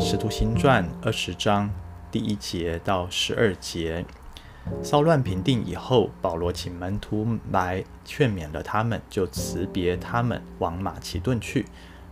《使徒行传》二十章第一节到十二节，骚乱平定以后，保罗请门徒来劝勉了他们，就辞别他们往马其顿去。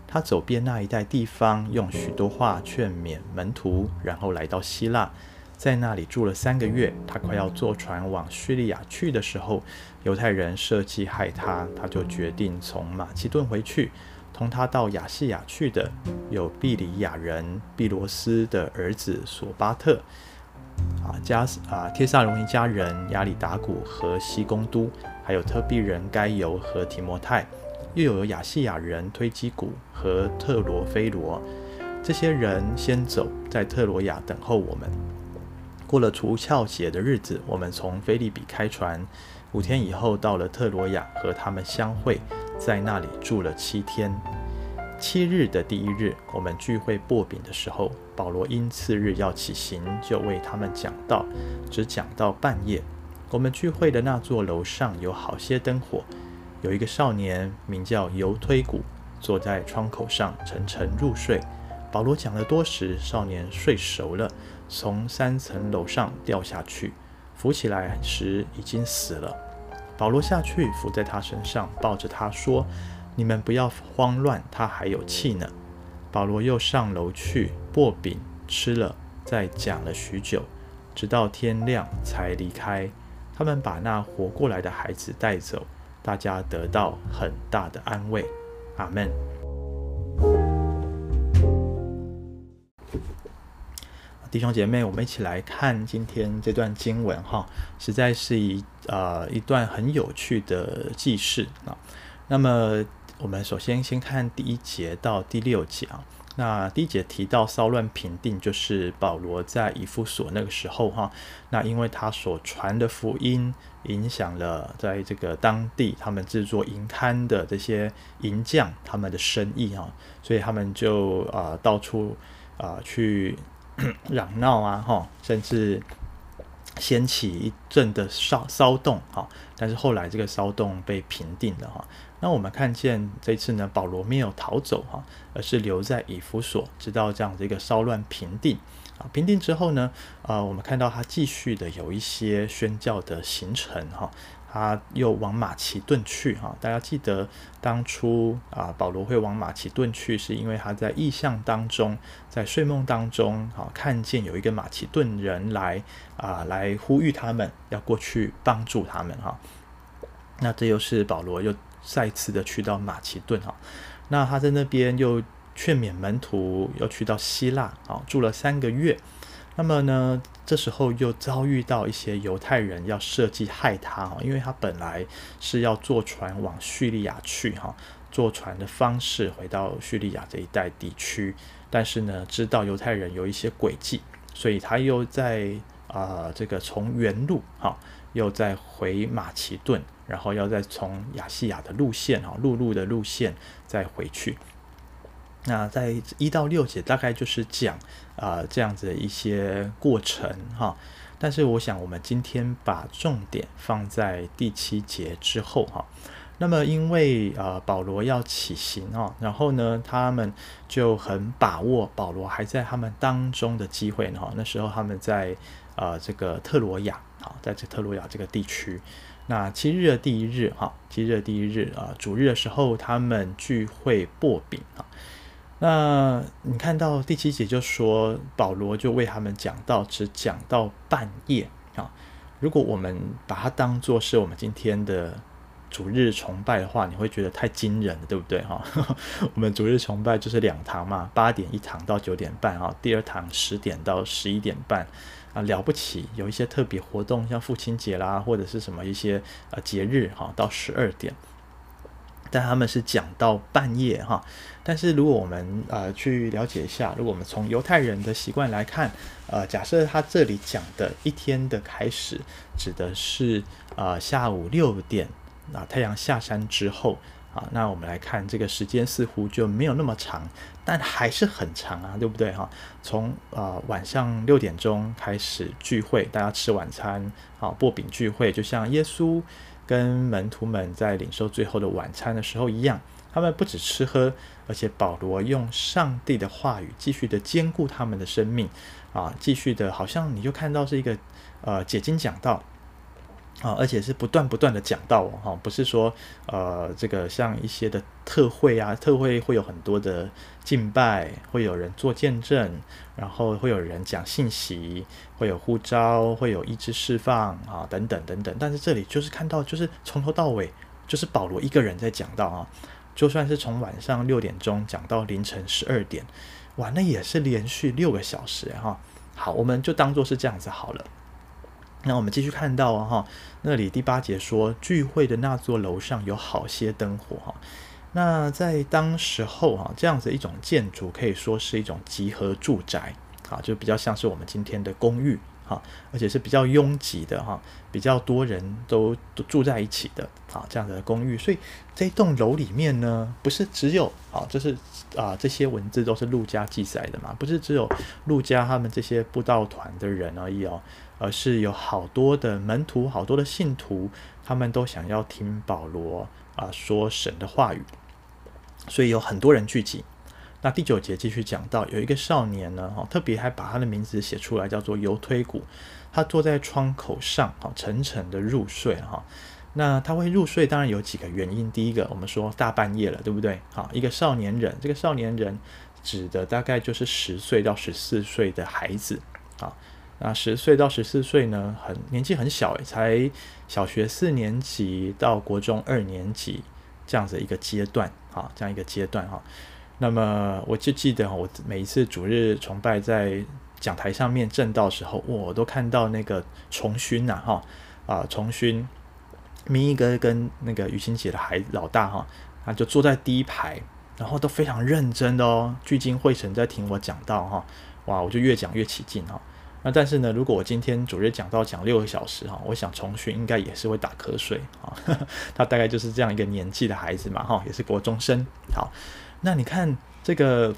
他走遍那一带地方，用许多话劝勉门徒，然后来到希腊，在那里住了三个月。他快要坐船往叙利亚去的时候，犹太人设计害他，他就决定从马其顿回去。同他到亚细亚去的有毕里亚人毕罗斯的儿子索巴特，啊加啊帖萨隆一家人亚里达古和西公都，还有特庇人该犹和提摩太，又有亚细亚人推基古和特罗菲罗。这些人先走，在特罗亚等候我们。过了除酵节的日子，我们从腓立比开船，五天以后到了特罗亚，和他们相会。在那里住了七天，七日的第一日，我们聚会擘饼的时候，保罗因次日要起行，就为他们讲道，只讲到半夜。我们聚会的那座楼上有好些灯火，有一个少年名叫犹推古，坐在窗口上沉沉入睡。保罗讲了多时，少年睡熟了，从三层楼上掉下去，扶起来时已经死了。保罗下去，伏在他身上，抱着他说：“你们不要慌乱，他还有气呢。”保罗又上楼去擘饼吃了，再讲了许久，直到天亮才离开。他们把那活过来的孩子带走，大家得到很大的安慰。阿门。弟兄姐妹，我们一起来看今天这段经文哈，实在是一呃一段很有趣的记事啊。那么我们首先先看第一节到第六节啊。那第一节提到骚乱平定，就是保罗在以弗所那个时候哈。那因为他所传的福音影响了在这个当地他们制作银刊的这些银匠他们的生意哈，所以他们就啊、到处啊、呃、去。嚷闹啊，哈，甚至掀起一阵的骚骚动，哈，但是后来这个骚动被平定了，哈。那我们看见这次呢，保罗没有逃走，哈，而是留在以弗所，直到这样的一个骚乱平定，啊，平定之后呢，呃，我们看到他继续的有一些宣教的行程，哈。他又往马其顿去哈，大家记得当初啊，保罗会往马其顿去，是因为他在异象当中，在睡梦当中啊，看见有一个马其顿人来啊，来呼吁他们要过去帮助他们哈。那这又是保罗又再次的去到马其顿哈，那他在那边又劝勉门徒，又去到希腊啊，住了三个月。那么呢，这时候又遭遇到一些犹太人要设计害他哈，因为他本来是要坐船往叙利亚去哈，坐船的方式回到叙利亚这一带地区，但是呢，知道犹太人有一些诡计，所以他又在啊、这个从原路哈，又再回马其顿，然后要再从亚细亚的路线哈，陆路的路线再回去。那在一到六节大概就是讲啊、这样子的一些过程哈，但是我想我们今天把重点放在第七节之后哈。那么因为啊、保罗要起行啊，然后呢他们就很把握保罗还在他们当中的机会哈。那时候他们在啊、这个特罗亚啊，在这特罗亚这个地区。那七日的第一日哈，七日的第一日啊主日的时候，他们聚会擘饼啊。那你看到第七节就说保罗就为他们讲到，只讲到半夜啊。如果我们把它当作是我们今天的主日崇拜的话，你会觉得太惊人了，对不对哈？我们主日崇拜就是两堂嘛，八点一堂到九点半啊，第二堂十点到十一点半啊，了不起，有一些特别活动，像父亲节啦，或者是什么一些呃节日哈，到十二点。但他们是讲到半夜哈，但是如果我们呃去了解一下，如果我们从犹太人的习惯来看，呃，假设他这里讲的一天的开始，指的是呃下午六点啊，太阳下山之后啊，那我们来看这个时间似乎就没有那么长，但还是很长啊，对不对哈？从呃晚上六点钟开始聚会，大家吃晚餐，好，擘饼聚会，就像耶稣。跟门徒们在领受最后的晚餐的时候一样，他们不止吃喝，而且保罗用上帝的话语继续的坚固他们的生命啊，继续的，好像你就看到是一个呃解经讲道。啊，而且是不断不断的讲到哦，哈，不是说呃，这个像一些的特会啊，特会会有很多的敬拜，会有人做见证，然后会有人讲信息，会有呼召，会有意志释放啊，等等等等。但是这里就是看到，就是从头到尾就是保罗一个人在讲到啊，就算是从晚上六点钟讲到凌晨十二点，哇，那也是连续六个小时哈。好，我们就当做是这样子好了。那我们继续看到啊，哈，那里第八节说，聚会的那座楼上有好些灯火哈。那在当时候哈，这样子一种建筑可以说是一种集合住宅啊，就比较像是我们今天的公寓哈，而且是比较拥挤的哈，比较多人都住在一起的啊，这样的公寓。所以这栋楼里面呢，不是只有啊，这是啊，这些文字都是陆家记载的嘛，不是只有陆家他们这些布道团的人而已哦。而是有好多的门徒，好多的信徒，他们都想要听保罗啊说神的话语，所以有很多人聚集。那第九节继续讲到，有一个少年呢，哈，特别还把他的名字写出来，叫做犹推古。他坐在窗口上，哈，沉沉的入睡，哈。那他会入睡，当然有几个原因。第一个，我们说大半夜了，对不对？好，一个少年人，这个少年人指的大概就是十岁到十四岁的孩子，啊。那十岁到十四岁呢，很年纪很小，才小学四年级到国中二年级这样子一个阶段啊，这样一个阶段哈。那么我就记得我每一次主日崇拜在讲台上面正道时候，我都看到那个崇勋呐哈啊，崇勋咪一哥跟那个雨欣姐的孩子老大哈，他就坐在第一排，然后都非常认真的哦，聚精会神在听我讲道哈，哇，我就越讲越起劲哈。那但是呢，如果我今天主日讲到讲六个小时哈，我想重训应该也是会打瞌睡啊。他大概就是这样一个年纪的孩子嘛哈，也是国中生。好，那你看这个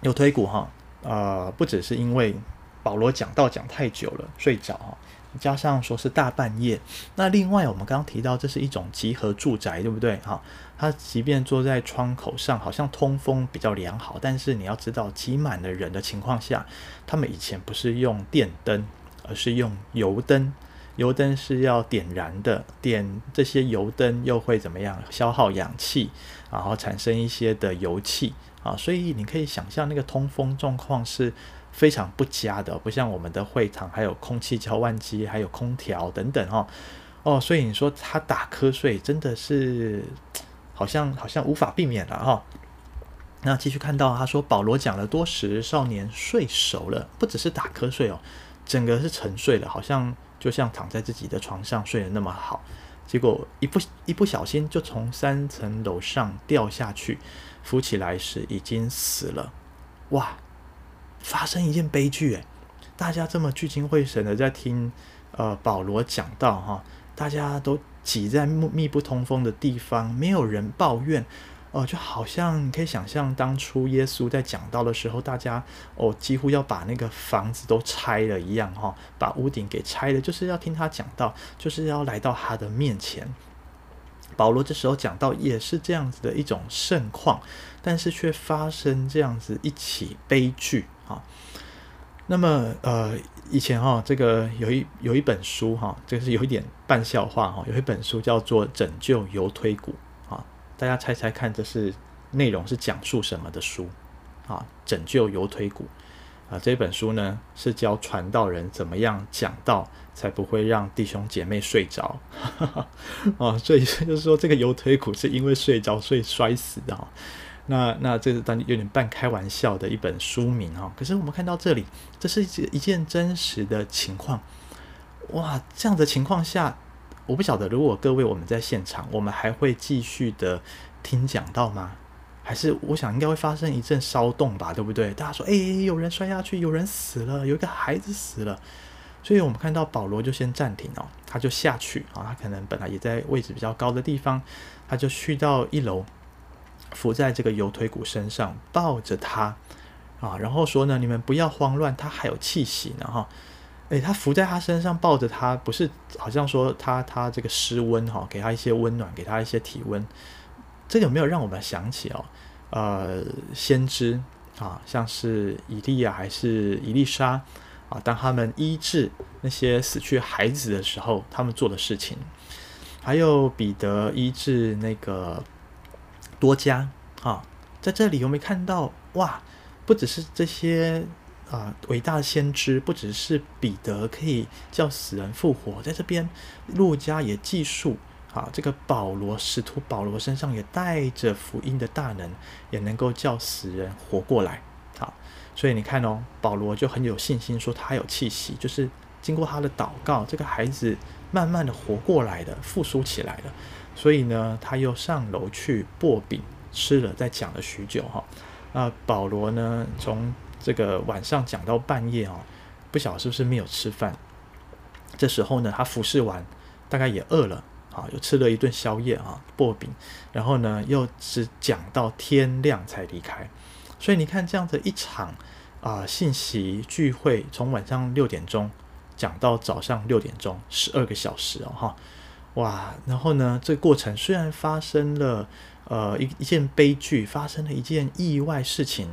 有推古哈，呃，不只是因为保罗讲到讲太久了睡着哈。加上说是大半夜，那另外我们刚刚提到这是一种集合住宅，对不对？哈，他即便坐在窗口上，好像通风比较良好，但是你要知道，挤满了人的情况下，他们以前不是用电灯，而是用油灯。油灯是要点燃的，点这些油灯又会怎么样？消耗氧气，然后产生一些的油气啊，所以你可以想象那个通风状况是。非常不佳的，不像我们的会场还有空气交换机，还有空调等等哈。哦，所以你说他打瞌睡真的是好像好像无法避免了哈。那继续看到他说保罗讲了多时，少年睡熟了，不只是打瞌睡哦，整个是沉睡了，好像就像躺在自己的床上睡得那么好，结果一不一不小心就从三层楼上掉下去，扶起来时已经死了，哇！发生一件悲剧，诶，大家这么聚精会神的在听，呃，保罗讲到哈，大家都挤在密不通风的地方，没有人抱怨，哦、就好像你可以想象当初耶稣在讲到的时候，大家哦几乎要把那个房子都拆了一样哈，把屋顶给拆了，就是要听他讲到，就是要来到他的面前。保罗这时候讲到也是这样子的一种盛况，但是却发生这样子一起悲剧。好，那么呃，以前哈，这个有一有一本书哈，这个是有一点半笑话哈，有一本书叫做《拯救犹推古》啊，大家猜猜看，这是内容是讲述什么的书啊？拯救犹推古啊，这本书呢是教传道人怎么样讲道才不会让弟兄姐妹睡着啊，所以就是说这个犹推古是因为睡着所以摔死的哈。那那这是当有点半开玩笑的一本书名哈，可是我们看到这里，这是一一件真实的情况，哇，这样的情况下，我不晓得如果各位我们在现场，我们还会继续的听讲到吗？还是我想应该会发生一阵骚动吧，对不对？大家说，诶，有人摔下去，有人死了，有一个孩子死了，所以我们看到保罗就先暂停哦，他就下去啊，他可能本来也在位置比较高的地方，他就去到一楼。伏在这个犹推古身上，抱着他啊，然后说呢，你们不要慌乱，他还有气息呢哈。诶，他伏在他身上，抱着他，不是好像说他他这个失温哈，给他一些温暖，给他一些体温，这有没有让我们想起哦？呃，先知啊，像是以利亚还是以利沙啊，当他们医治那些死去孩子的时候，他们做的事情，还有彼得医治那个多加啊，在这里有没有看到哇？不只是这些啊伟大的先知，不只是彼得可以叫死人复活，在这边路加也记述。啊，这个保罗使徒保罗身上也带着福音的大能，也能够叫死人活过来。好，所以你看哦，保罗就很有信心说他有气息，就是经过他的祷告，这个孩子慢慢的活过来的，复苏起来了。所以呢，他又上楼去薄饼吃了，再讲了许久哈。那保罗呢，从这个晚上讲到半夜哦，不晓得是不是没有吃饭。这时候呢，他服侍完，大概也饿了。啊，又吃了一顿宵夜啊，薄饼，然后呢，又只讲到天亮才离开。所以你看，这样子一场啊、信息聚会，从晚上六点钟讲到早上六点钟，十二个小时哦，哈，哇！然后呢，这个过程虽然发生了呃一一件悲剧，发生了一件意外事情，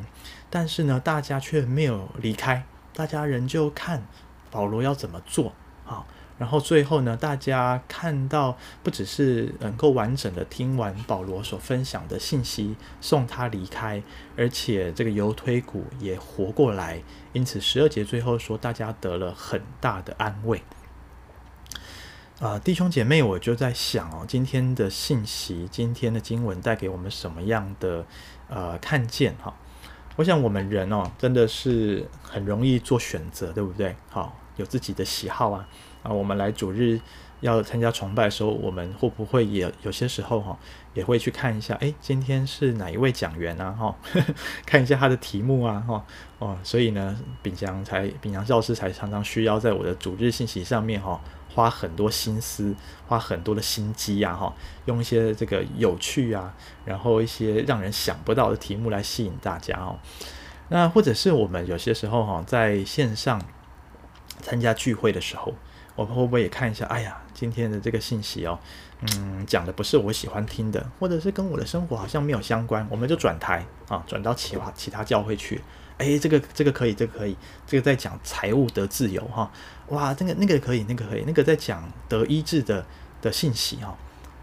但是呢，大家却没有离开，大家仍旧看保罗要怎么做啊。然后最后呢，大家看到不只是能够完整的听完保罗所分享的信息，送他离开，而且这个犹推古也活过来。因此十二节最后说，大家得了很大的安慰。啊、弟兄姐妹，我就在想哦，今天的信息，今天的经文带给我们什么样的呃看见哈？我想我们人哦，真的是很容易做选择，对不对？好，有自己的喜好啊。啊，我们来主日要参加崇拜的时候，我们会不会也有些时候哈，也会去看一下？诶，今天是哪一位讲员啊？哈，看一下他的题目啊？哈，哦，所以呢，秉祥才秉祥教师才常常需要在我的主日信息上面哈，花很多心思，花很多的心机呀，哈，用一些这个有趣啊，然后一些让人想不到的题目来吸引大家哦。那或者是我们有些时候哈，在线上参加聚会的时候。我们会不会也看一下？哎呀，今天的这个信息哦，嗯，讲的不是我喜欢听的，或者是跟我的生活好像没有相关，我们就转台啊，转到其他其他教会去。哎，这个这个可以，这个可以，这个在讲财务得自由哈，哇，这个那个可以，那个可以，那个在讲得医治的的信息哈。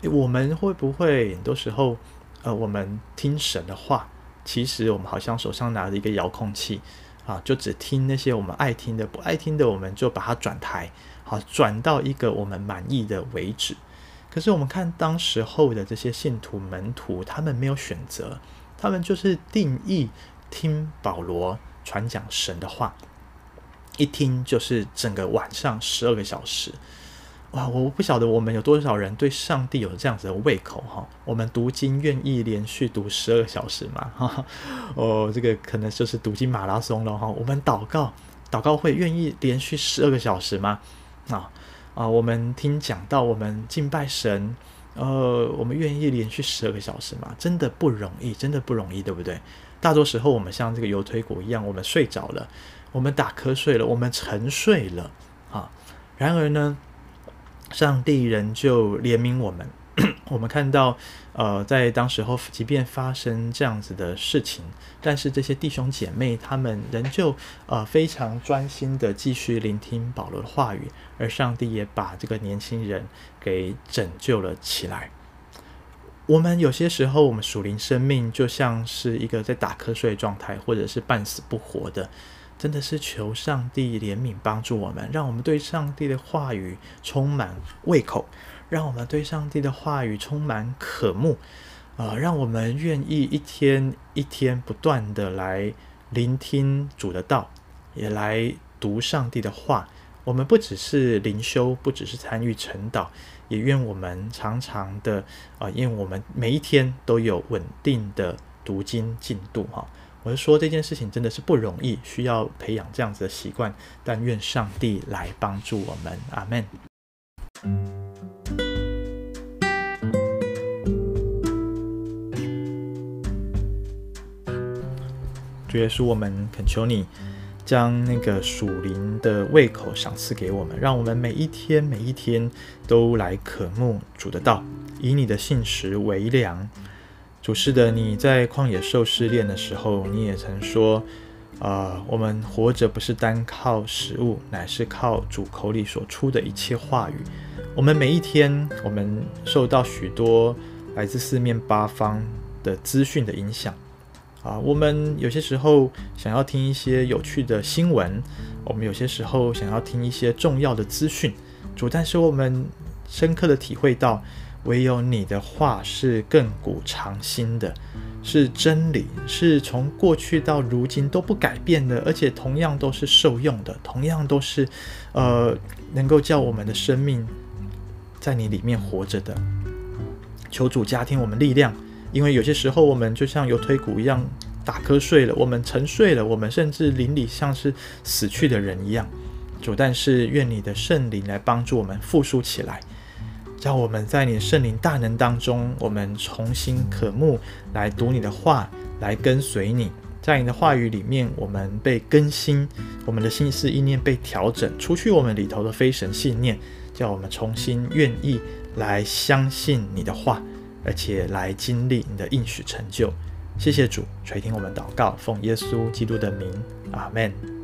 我们会不会很多时候，呃，我们听神的话，其实我们好像手上拿着一个遥控器啊，就只听那些我们爱听的，不爱听的我们就把它转台。好，转到一个我们满意的为止。可是我们看当时候的这些信徒门徒，他们没有选择，他们就是定义听保罗传讲神的话，一听就是整个晚上十二个小时。哇，我不晓得我们有多少人对上帝有这样子的胃口哈。我们读经愿意连续读十二个小时吗？哈，哦，这个可能就是读经马拉松了哈。我们祷告，祷告会愿意连续十二个小时吗？啊啊！我们听讲到我们敬拜神，呃，我们愿意连续十二个小时吗？真的不容易，真的不容易，对不对？大多时候我们像这个犹推古一样，我们睡着了，我们打瞌睡了，我们沉睡了啊。然而呢，上帝仍旧怜悯我们。我们看到，呃，在当时候，即便发生这样子的事情，但是这些弟兄姐妹他们仍旧呃非常专心的继续聆听保罗的话语，而上帝也把这个年轻人给拯救了起来。我们有些时候，我们属灵生命就像是一个在打瞌睡状态，或者是半死不活的，真的是求上帝怜悯帮助我们，让我们对上帝的话语充满胃口。让我们对上帝的话语充满渴慕，啊、呃，让我们愿意一天一天不断的来聆听主的道，也来读上帝的话。我们不只是灵修，不只是参与晨祷，也愿我们常常的啊、呃，因为我们每一天都有稳定的读经进度哈。我是说这件事情真的是不容易，需要培养这样子的习惯。但愿上帝来帮助我们，阿门。主耶稣，我们恳求你将那个属灵的胃口赏赐给我们，让我们每一天每一天都来渴慕主的道，以你的信实为粮。主是的，你在旷野受试炼的时候，你也曾说，呃，我们活着不是单靠食物，乃是靠主口里所出的一切话语。我们每一天，我们受到许多来自四面八方的资讯的影响。啊，我们有些时候想要听一些有趣的新闻，我们有些时候想要听一些重要的资讯，主，但是我们深刻的体会到，唯有你的话是亘古长新的，是真理，是从过去到如今都不改变的，而且同样都是受用的，同样都是，呃，能够叫我们的生命在你里面活着的。求主加添我们力量。因为有些时候，我们就像有推骨一样打瞌睡了，我们沉睡了，我们甚至灵里像是死去的人一样。主，但是愿你的圣灵来帮助我们复苏起来，让我们在你圣灵大能当中，我们重新渴慕来读你的话，来跟随你。在你的话语里面，我们被更新，我们的心思意念被调整，除去我们里头的非神信念，叫我们重新愿意来相信你的话。而且来经历你的应许成就，谢谢主垂听我们祷告，奉耶稣基督的名，阿门。